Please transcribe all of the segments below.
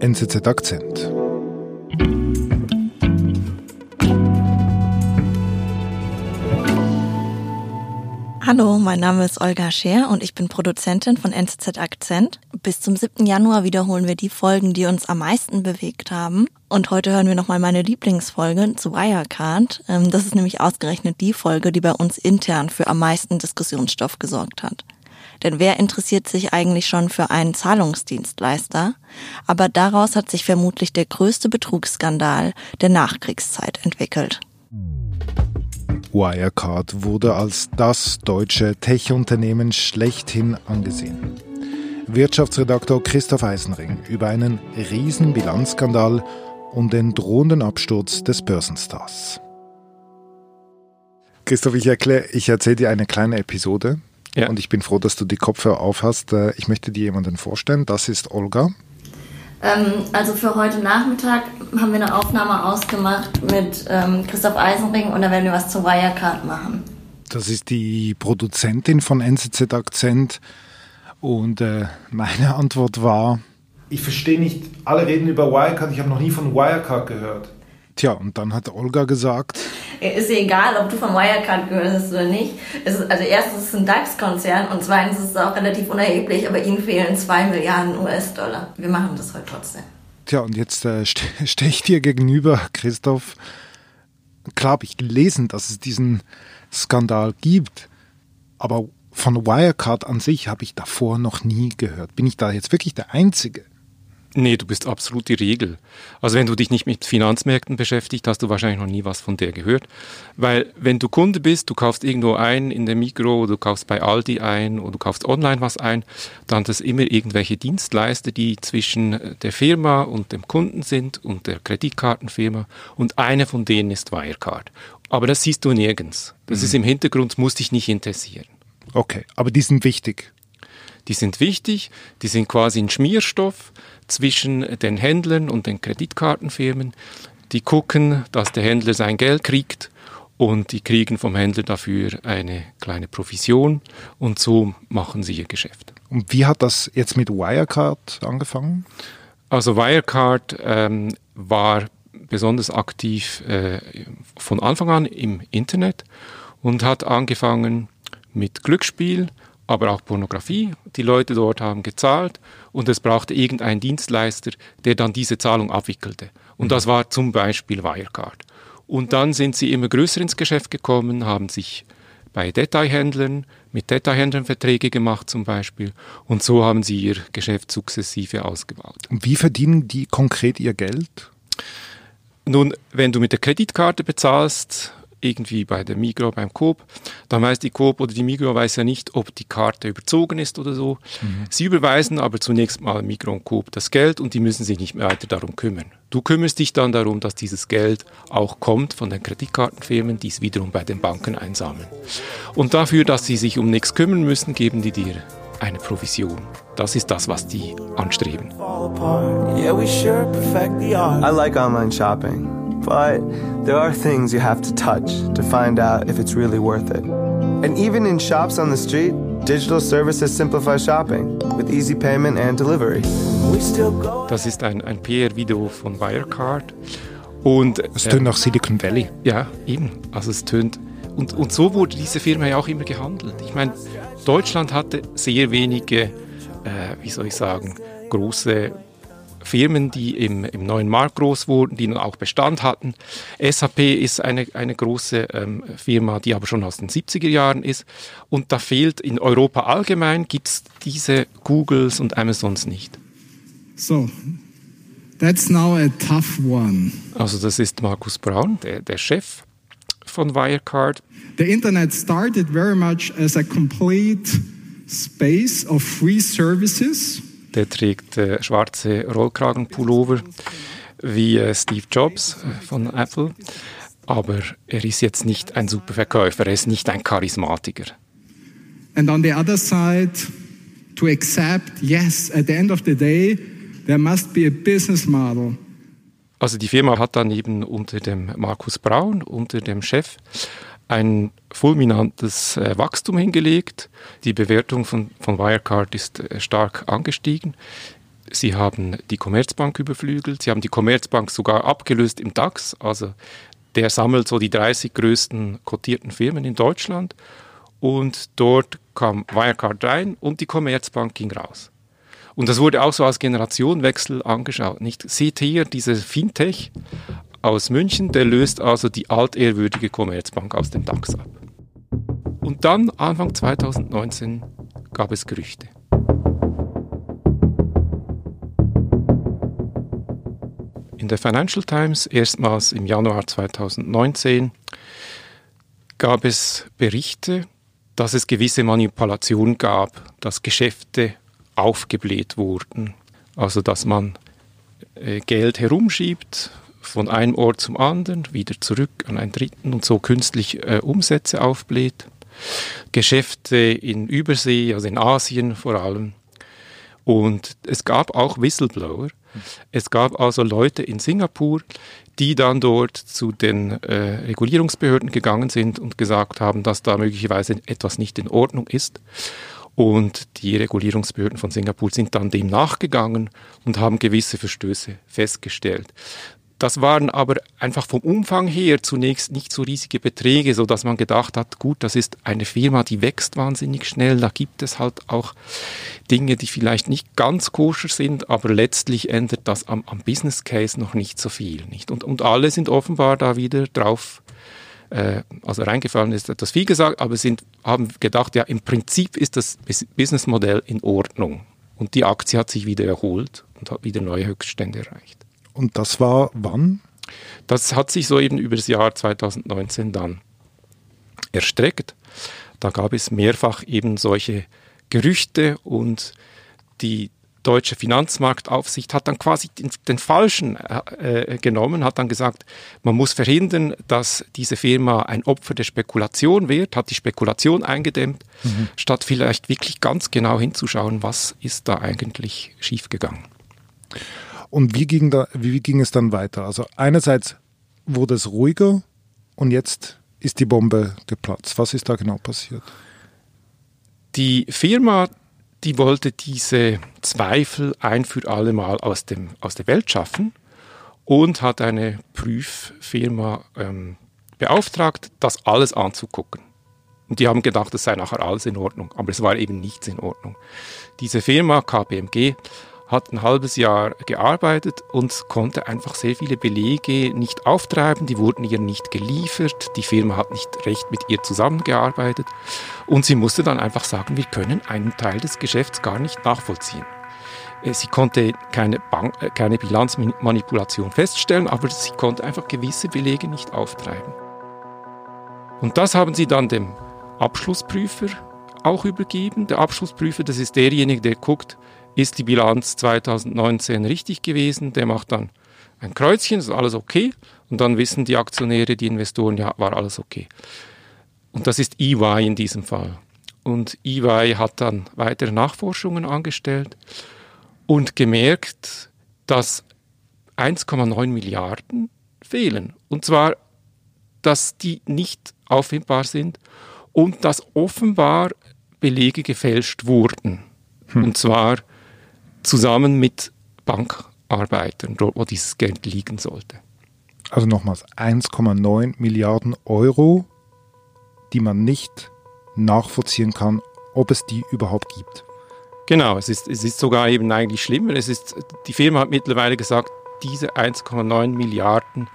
NZZ Akzent. Hallo, mein Name ist Olga Scher und ich bin Produzentin von NZZ Akzent. Bis zum 7. Januar wiederholen wir die Folgen, die uns am meisten bewegt haben. Und heute hören wir nochmal meine Lieblingsfolge zu Wirecard. Ähm, das ist nämlich ausgerechnet die Folge, die bei uns intern für am meisten Diskussionsstoff gesorgt hat. Denn wer interessiert sich eigentlich schon für einen Zahlungsdienstleister? Aber daraus hat sich vermutlich der größte Betrugsskandal der Nachkriegszeit entwickelt. Wirecard wurde als das deutsche Tech-Unternehmen schlechthin angesehen. Wirtschaftsredaktor Christoph Eisenring über einen riesen Bilanzskandal und den drohenden Absturz des Börsenstars. Christoph, ich, erkläre, ich erzähle dir eine kleine Episode. Ja. Und ich bin froh, dass du die Kopfhörer aufhast. Äh, ich möchte dir jemanden vorstellen. Das ist Olga. Ähm, also für heute Nachmittag haben wir eine Aufnahme ausgemacht mit ähm, Christoph Eisenring und da werden wir was zu Wirecard machen. Das ist die Produzentin von NZZ Akzent und äh, meine Antwort war... Ich verstehe nicht, alle reden über Wirecard, ich habe noch nie von Wirecard gehört. Tja, und dann hat Olga gesagt. Ist ja egal, ob du von Wirecard gehört hast oder nicht. Ist, also erstens ist es ein DAX-Konzern und zweitens ist es auch relativ unerheblich, aber ihnen fehlen zwei Milliarden US-Dollar. Wir machen das heute trotzdem. Tja, und jetzt äh, stehe ich dir gegenüber, Christoph. Klar habe ich gelesen, dass es diesen Skandal gibt, aber von Wirecard an sich habe ich davor noch nie gehört. Bin ich da jetzt wirklich der Einzige? Nee, du bist absolut die Regel. Also wenn du dich nicht mit Finanzmärkten beschäftigt, hast du wahrscheinlich noch nie was von der gehört. Weil wenn du Kunde bist, du kaufst irgendwo ein in der Mikro, du kaufst bei Aldi ein oder du kaufst online was ein, dann das immer irgendwelche Dienstleister, die zwischen der Firma und dem Kunden sind und der Kreditkartenfirma und eine von denen ist Wirecard. Aber das siehst du nirgends. Das mhm. ist im Hintergrund, muss dich nicht interessieren. Okay, aber die sind wichtig. Die sind wichtig, die sind quasi ein Schmierstoff zwischen den Händlern und den Kreditkartenfirmen. Die gucken, dass der Händler sein Geld kriegt und die kriegen vom Händler dafür eine kleine Provision und so machen sie ihr Geschäft. Und wie hat das jetzt mit Wirecard angefangen? Also Wirecard ähm, war besonders aktiv äh, von Anfang an im Internet und hat angefangen mit Glücksspiel, aber auch Pornografie. Die Leute dort haben gezahlt und es brauchte irgendeinen Dienstleister, der dann diese Zahlung abwickelte. Und mhm. das war zum Beispiel Wirecard. Und dann sind sie immer größer ins Geschäft gekommen, haben sich bei Detailhändlern mit Detailhändlern Verträge gemacht zum Beispiel. Und so haben sie ihr Geschäft sukzessive ausgebaut. Und wie verdienen die konkret ihr Geld? Nun, wenn du mit der Kreditkarte bezahlst, irgendwie bei der Migro, beim Coop, dann weiß die Coop oder die Migro weiß ja nicht, ob die Karte überzogen ist oder so. Mhm. Sie überweisen aber zunächst mal Migro und Coop das Geld und die müssen sich nicht mehr weiter darum kümmern. Du kümmerst dich dann darum, dass dieses Geld auch kommt von den Kreditkartenfirmen, die es wiederum bei den Banken einsammeln. Und dafür, dass sie sich um nichts kümmern müssen, geben die dir eine Provision. Das ist das, was die anstreben. I like online shopping. But there are things you have to touch to find out if it's really worth it. And even in shops on the street, digital services simplify shopping with easy payment and delivery. Das ist ein, ein PR-Video von Wirecard. Und, es tönt äh, nach Silicon Valley. Ja, eben. Also es tönt. Und, und so wurde diese Firma ja auch immer gehandelt. Ich meine, Deutschland hatte sehr wenige, äh, wie soll ich sagen, große Firmen, die im, im neuen Markt groß wurden, die nun auch Bestand hatten. SAP ist eine, eine große ähm, Firma, die aber schon aus den 70er Jahren ist. Und da fehlt in Europa allgemein, gibt es diese Googles und Amazons nicht. So, that's now a tough one. Also das ist Markus Braun, der, der Chef von Wirecard. The Internet started very much as a complete space of free services der trägt äh, schwarze Rollkragenpullover wie äh, Steve Jobs äh, von Apple. Aber er ist jetzt nicht ein Superverkäufer, er ist nicht ein Charismatiker. And on the other side, to accept, yes, at the end of the day, there must be a business model. Also die Firma hat dann eben unter dem Markus Braun, unter dem Chef, ein fulminantes äh, Wachstum hingelegt. Die Bewertung von, von Wirecard ist äh, stark angestiegen. Sie haben die Commerzbank überflügelt. Sie haben die Commerzbank sogar abgelöst im DAX. Also der sammelt so die 30 größten kotierten Firmen in Deutschland. Und dort kam Wirecard rein und die Commerzbank ging raus. Und das wurde auch so als Generationenwechsel angeschaut. Nicht? Seht hier diese Fintech aus München, der löst also die altehrwürdige Commerzbank aus dem DAX ab. Und dann, Anfang 2019, gab es Gerüchte. In der Financial Times, erstmals im Januar 2019, gab es Berichte, dass es gewisse Manipulationen gab, dass Geschäfte aufgebläht wurden. Also dass man äh, Geld herumschiebt von einem Ort zum anderen, wieder zurück an einen dritten und so künstlich äh, Umsätze aufbläht. Geschäfte in Übersee, also in Asien vor allem. Und es gab auch Whistleblower. Es gab also Leute in Singapur, die dann dort zu den äh, Regulierungsbehörden gegangen sind und gesagt haben, dass da möglicherweise etwas nicht in Ordnung ist. Und die Regulierungsbehörden von Singapur sind dann dem nachgegangen und haben gewisse Verstöße festgestellt. Das waren aber einfach vom Umfang her zunächst nicht so riesige Beträge, so dass man gedacht hat, gut, das ist eine Firma, die wächst wahnsinnig schnell. Da gibt es halt auch Dinge, die vielleicht nicht ganz koscher sind, aber letztlich ändert das am, am Business Case noch nicht so viel, nicht? Und, und alle sind offenbar da wieder drauf äh, also reingefallen ist etwas viel gesagt, aber sind, haben gedacht, ja, im Prinzip ist das Businessmodell in Ordnung. Und die Aktie hat sich wieder erholt und hat wieder neue Höchststände erreicht. Und das war wann? Das hat sich so eben über das Jahr 2019 dann erstreckt. Da gab es mehrfach eben solche Gerüchte und die deutsche Finanzmarktaufsicht hat dann quasi den, den falschen äh, äh, genommen, hat dann gesagt, man muss verhindern, dass diese Firma ein Opfer der Spekulation wird, hat die Spekulation eingedämmt, mhm. statt vielleicht wirklich ganz genau hinzuschauen, was ist da eigentlich schiefgegangen. Und wie ging, da, wie ging es dann weiter? Also einerseits wurde es ruhiger und jetzt ist die Bombe geplatzt. Was ist da genau passiert? Die Firma, die wollte diese Zweifel ein für alle Mal aus, dem, aus der Welt schaffen und hat eine Prüffirma ähm, beauftragt, das alles anzugucken. Und die haben gedacht, es sei nachher alles in Ordnung, aber es war eben nichts in Ordnung. Diese Firma KPMG hat ein halbes Jahr gearbeitet und konnte einfach sehr viele Belege nicht auftreiben, die wurden ihr nicht geliefert, die Firma hat nicht recht mit ihr zusammengearbeitet und sie musste dann einfach sagen, wir können einen Teil des Geschäfts gar nicht nachvollziehen. Äh, sie konnte keine, Bank, äh, keine Bilanzmanipulation feststellen, aber sie konnte einfach gewisse Belege nicht auftreiben. Und das haben sie dann dem Abschlussprüfer auch übergeben. Der Abschlussprüfer, das ist derjenige, der guckt, ist die Bilanz 2019 richtig gewesen, der macht dann ein Kreuzchen, ist alles okay. Und dann wissen die Aktionäre, die Investoren, ja, war alles okay. Und das ist EY in diesem Fall. Und EY hat dann weitere Nachforschungen angestellt und gemerkt, dass 1,9 Milliarden fehlen. Und zwar, dass die nicht auffindbar sind und dass offenbar Belege gefälscht wurden. Hm. Und zwar zusammen mit Bankarbeitern, dort wo dieses Geld liegen sollte. Also nochmals 1,9 Milliarden Euro, die man nicht nachvollziehen kann, ob es die überhaupt gibt. Genau, es ist, es ist sogar eben eigentlich schlimmer. Es ist, die Firma hat mittlerweile gesagt, diese 1,9 Milliarden,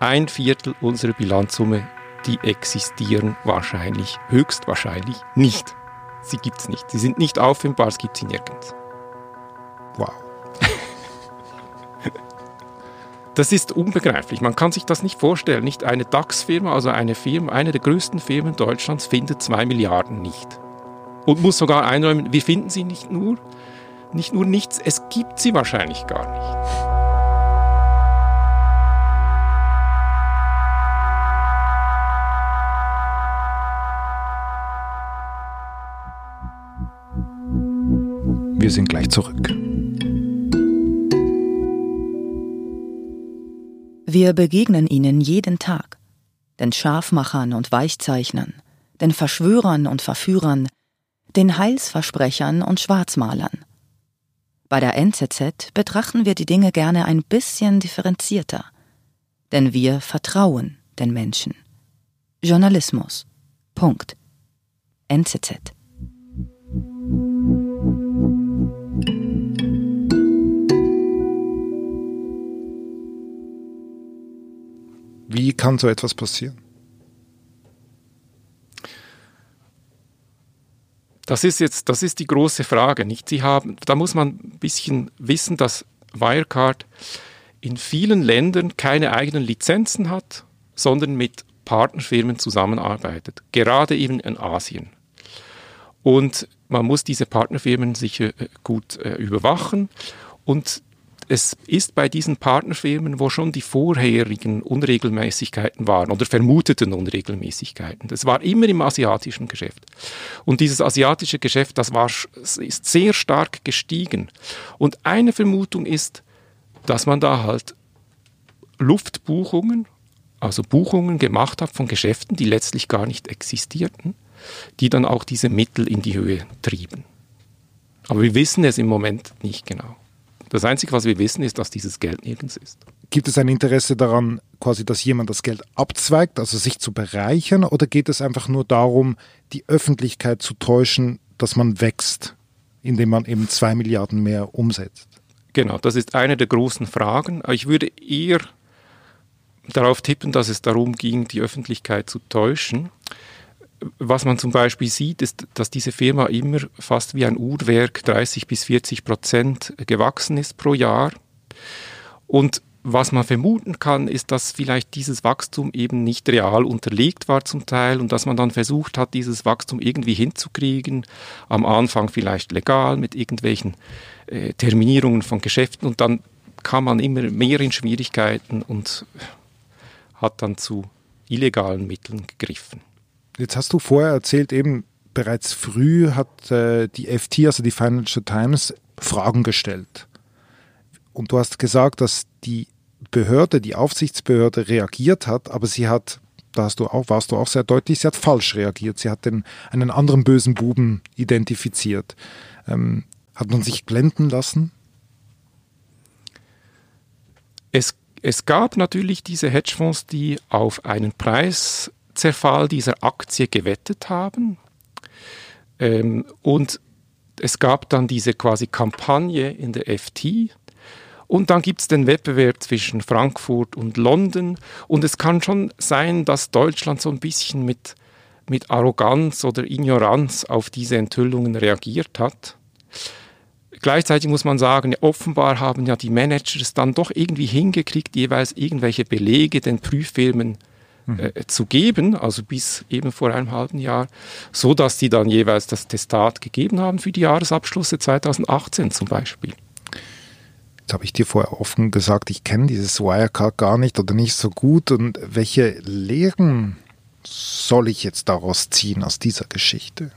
ein Viertel unserer Bilanzsumme, die existieren wahrscheinlich, höchstwahrscheinlich nicht. Sie gibt es nicht. Sie sind nicht auffindbar, es gibt sie nirgends. Wow. Das ist unbegreiflich. Man kann sich das nicht vorstellen. Nicht eine DAX-Firma, also eine Firma, eine der größten Firmen Deutschlands, findet zwei Milliarden nicht. Und muss sogar einräumen, wir finden sie nicht nur, nicht nur nichts, es gibt sie wahrscheinlich gar nicht. Wir sind gleich zurück. Wir begegnen ihnen jeden Tag, den Scharfmachern und Weichzeichnern, den Verschwörern und Verführern, den Heilsversprechern und Schwarzmalern. Bei der NZZ betrachten wir die Dinge gerne ein bisschen differenzierter. Denn wir vertrauen den Menschen. Journalismus. Punkt. NZZ. Wie kann so etwas passieren? Das ist jetzt, das ist die große Frage, nicht? Sie haben, da muss man ein bisschen wissen, dass Wirecard in vielen Ländern keine eigenen Lizenzen hat, sondern mit Partnerfirmen zusammenarbeitet, gerade eben in Asien. Und man muss diese Partnerfirmen sicher äh, gut äh, überwachen und es ist bei diesen Partnerfirmen, wo schon die vorherigen Unregelmäßigkeiten waren oder vermuteten Unregelmäßigkeiten. Das war immer im asiatischen Geschäft. Und dieses asiatische Geschäft, das war, ist sehr stark gestiegen. Und eine Vermutung ist, dass man da halt Luftbuchungen, also Buchungen gemacht hat von Geschäften, die letztlich gar nicht existierten, die dann auch diese Mittel in die Höhe trieben. Aber wir wissen es im Moment nicht genau. Das Einzige, was wir wissen, ist, dass dieses Geld nirgends ist. Gibt es ein Interesse daran, quasi, dass jemand das Geld abzweigt, also sich zu bereichern, oder geht es einfach nur darum, die Öffentlichkeit zu täuschen, dass man wächst, indem man eben zwei Milliarden mehr umsetzt? Genau, das ist eine der großen Fragen. Ich würde eher darauf tippen, dass es darum ging, die Öffentlichkeit zu täuschen was man zum Beispiel sieht, ist, dass diese Firma immer fast wie ein Uhrwerk 30 bis 40 Prozent gewachsen ist pro Jahr. Und was man vermuten kann, ist, dass vielleicht dieses Wachstum eben nicht real unterlegt war zum Teil und dass man dann versucht hat, dieses Wachstum irgendwie hinzukriegen. Am Anfang vielleicht legal mit irgendwelchen äh, Terminierungen von Geschäften und dann kam man immer mehr in Schwierigkeiten und hat dann zu illegalen Mitteln gegriffen. Jetzt hast du vorher erzählt, eben bereits früh hat äh, die FT, also die Financial Times, Fragen gestellt. Und du hast gesagt, dass die Behörde, die Aufsichtsbehörde reagiert hat, aber sie hat, da hast du auch, warst du auch sehr deutlich, sie hat falsch reagiert. Sie hat den, einen anderen bösen Buben identifiziert. Ähm, hat man sich blenden lassen? Es, es gab natürlich diese Hedgefonds, die auf einen Preis Zerfall dieser Aktie gewettet haben. Ähm, und es gab dann diese quasi Kampagne in der FT. Und dann gibt es den Wettbewerb zwischen Frankfurt und London. Und es kann schon sein, dass Deutschland so ein bisschen mit, mit Arroganz oder Ignoranz auf diese Enthüllungen reagiert hat. Gleichzeitig muss man sagen, offenbar haben ja die Manager es dann doch irgendwie hingekriegt, jeweils irgendwelche Belege den Prüffirmen äh, zu geben, also bis eben vor einem halben Jahr, so dass die dann jeweils das Testat gegeben haben für die Jahresabschlüsse 2018 zum Beispiel. Jetzt habe ich dir vorher offen gesagt, ich kenne dieses Wirecard gar nicht oder nicht so gut. Und welche Lehren soll ich jetzt daraus ziehen aus dieser Geschichte?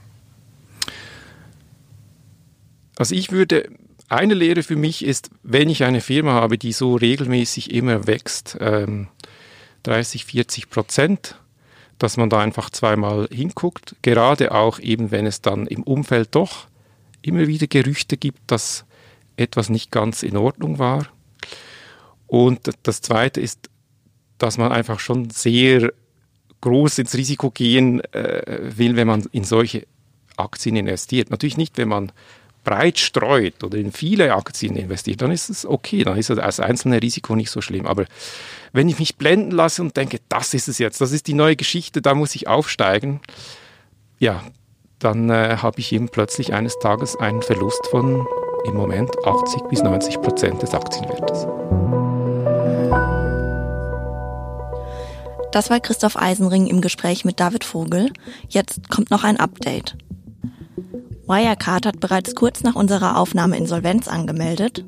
Also ich würde, eine Lehre für mich ist, wenn ich eine Firma habe, die so regelmäßig immer wächst, ähm, 30, 40 Prozent, dass man da einfach zweimal hinguckt, gerade auch eben, wenn es dann im Umfeld doch immer wieder Gerüchte gibt, dass etwas nicht ganz in Ordnung war. Und das Zweite ist, dass man einfach schon sehr groß ins Risiko gehen äh, will, wenn man in solche Aktien investiert. Natürlich nicht, wenn man breit streut oder in viele Aktien investiert, dann ist es okay, dann ist das einzelne Risiko nicht so schlimm. Aber wenn ich mich blenden lasse und denke, das ist es jetzt, das ist die neue Geschichte, da muss ich aufsteigen, ja, dann äh, habe ich eben plötzlich eines Tages einen Verlust von im Moment 80 bis 90 Prozent des Aktienwertes. Das war Christoph Eisenring im Gespräch mit David Vogel. Jetzt kommt noch ein Update. Wirecard hat bereits kurz nach unserer Aufnahme Insolvenz angemeldet.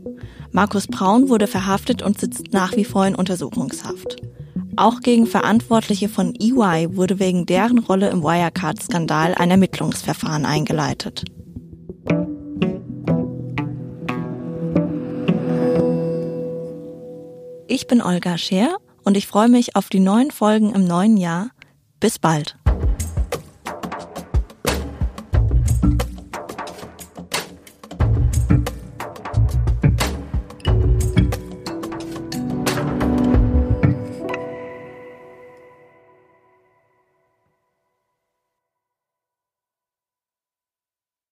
Markus Braun wurde verhaftet und sitzt nach wie vor in Untersuchungshaft. Auch gegen Verantwortliche von EY wurde wegen deren Rolle im Wirecard-Skandal ein Ermittlungsverfahren eingeleitet. Ich bin Olga Scher und ich freue mich auf die neuen Folgen im neuen Jahr. Bis bald.